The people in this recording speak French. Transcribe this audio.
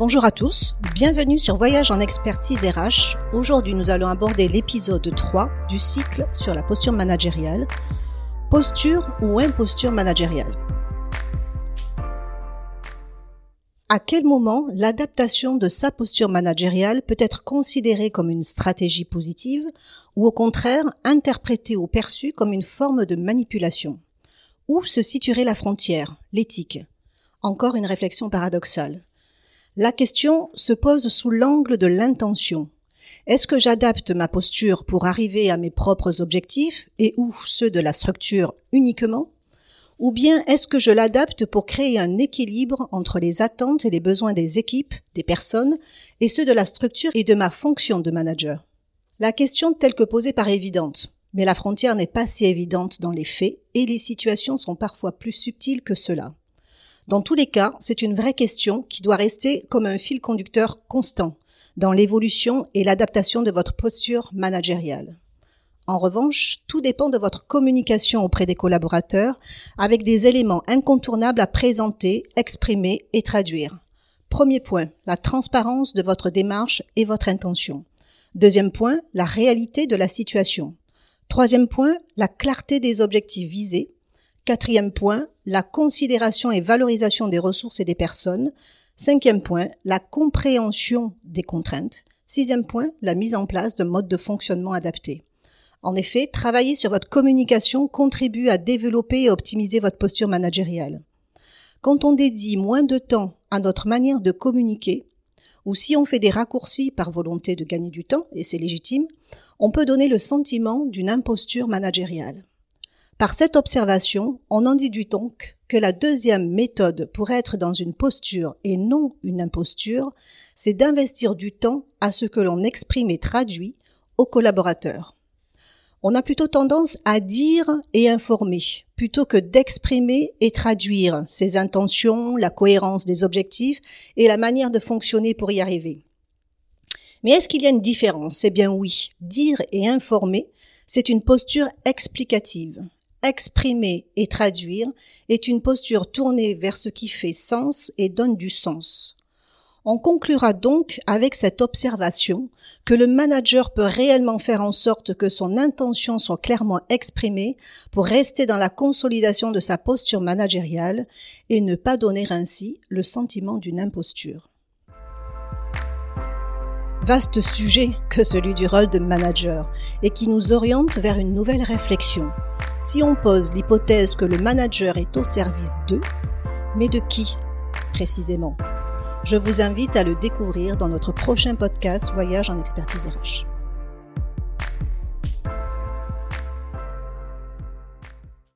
Bonjour à tous, bienvenue sur Voyage en expertise RH. Aujourd'hui, nous allons aborder l'épisode 3 du cycle sur la posture managériale. Posture ou imposture managériale? À quel moment l'adaptation de sa posture managériale peut être considérée comme une stratégie positive ou au contraire interprétée ou perçue comme une forme de manipulation? Où se situerait la frontière, l'éthique? Encore une réflexion paradoxale. La question se pose sous l'angle de l'intention. Est-ce que j'adapte ma posture pour arriver à mes propres objectifs et ou ceux de la structure uniquement? Ou bien est-ce que je l'adapte pour créer un équilibre entre les attentes et les besoins des équipes, des personnes, et ceux de la structure et de ma fonction de manager? La question telle que posée paraît évidente, mais la frontière n'est pas si évidente dans les faits et les situations sont parfois plus subtiles que cela. Dans tous les cas, c'est une vraie question qui doit rester comme un fil conducteur constant dans l'évolution et l'adaptation de votre posture managériale. En revanche, tout dépend de votre communication auprès des collaborateurs avec des éléments incontournables à présenter, exprimer et traduire. Premier point, la transparence de votre démarche et votre intention. Deuxième point, la réalité de la situation. Troisième point, la clarté des objectifs visés. Quatrième point, la considération et valorisation des ressources et des personnes. Cinquième point, la compréhension des contraintes. Sixième point, la mise en place de modes de fonctionnement adaptés. En effet, travailler sur votre communication contribue à développer et optimiser votre posture managériale. Quand on dédie moins de temps à notre manière de communiquer, ou si on fait des raccourcis par volonté de gagner du temps, et c'est légitime, on peut donner le sentiment d'une imposture managériale. Par cette observation, on en déduit donc que la deuxième méthode pour être dans une posture et non une imposture, c'est d'investir du temps à ce que l'on exprime et traduit aux collaborateurs. On a plutôt tendance à dire et informer plutôt que d'exprimer et traduire ses intentions, la cohérence des objectifs et la manière de fonctionner pour y arriver. Mais est-ce qu'il y a une différence? Eh bien oui, dire et informer, c'est une posture explicative exprimer et traduire est une posture tournée vers ce qui fait sens et donne du sens. On conclura donc avec cette observation que le manager peut réellement faire en sorte que son intention soit clairement exprimée pour rester dans la consolidation de sa posture managériale et ne pas donner ainsi le sentiment d'une imposture. Vaste sujet que celui du rôle de manager et qui nous oriente vers une nouvelle réflexion si on pose l'hypothèse que le manager est au service d'eux, mais de qui précisément? Je vous invite à le découvrir dans notre prochain podcast Voyage en expertise RH.